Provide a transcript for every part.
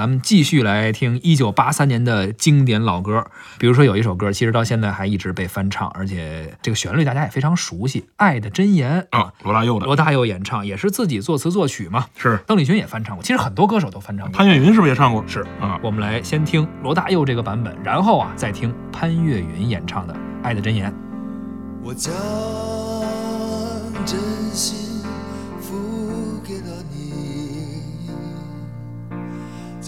咱们继续来听一九八三年的经典老歌。比如说有一首歌，其实到现在还一直被翻唱，而且这个旋律大家也非常熟悉，《爱的箴言》啊，罗大佑的，罗大佑演唱，也是自己作词作曲嘛。是邓丽君也翻唱过，其实很多歌手都翻唱过。潘越云是不是也唱过？是啊，我们来先听罗大佑这个版本，然后啊再听潘越云演唱的《爱的箴言》。我将真心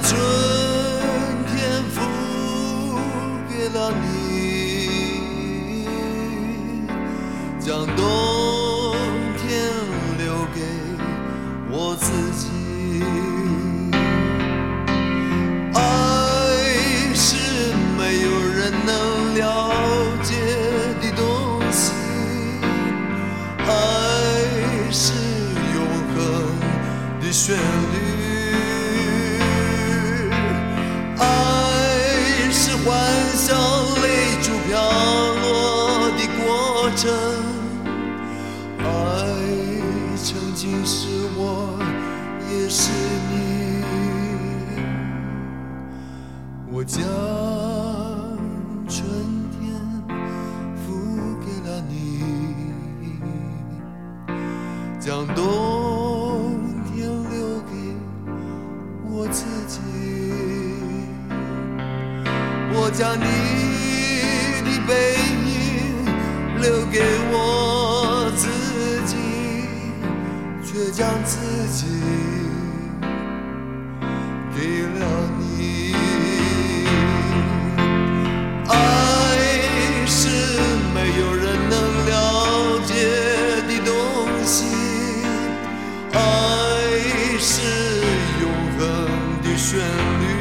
春天付给了你，将冬天留给我自己。爱是没有人能了欢笑泪珠飘落的过程，爱曾经是我，也是你。我将春天付给了你，将冬我将你的背影留给我自己，却将自己给了你。爱是没有人能了解的东西，爱是永恒的旋律，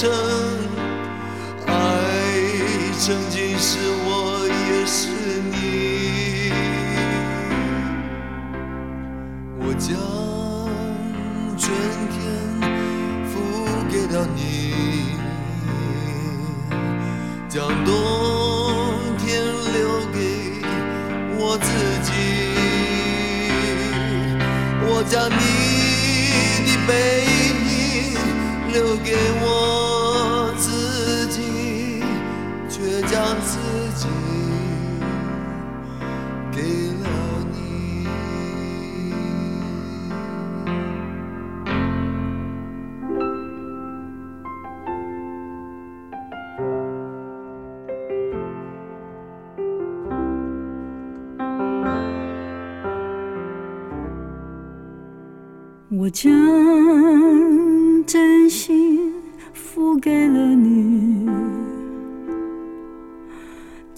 过程，爱曾经是我，也是你。我将春天付给了你，将冬天留给我自己。我将你的背影留给我将自己给了你。我将真心付给了你，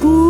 将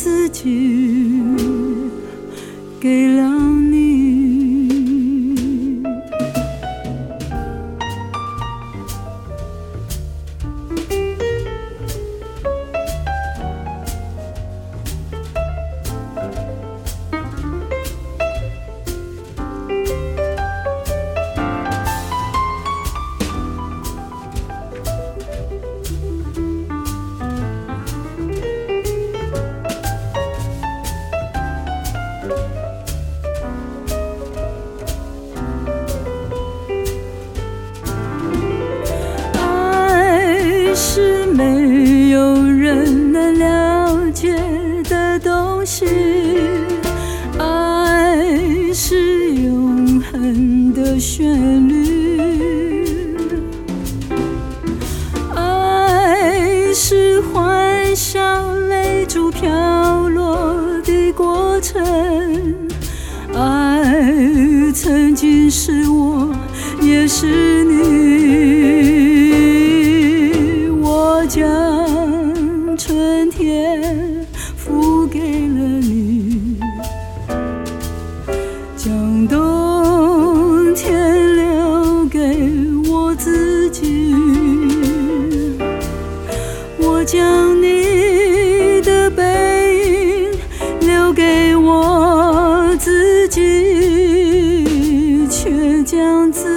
自己给了了解的东西，爱是永恒的旋律，爱是欢笑泪珠飘落的过程。爱曾经是我，也是你。春天付给了你，将冬天留给我自己。我将你的背影留给我自己，却将自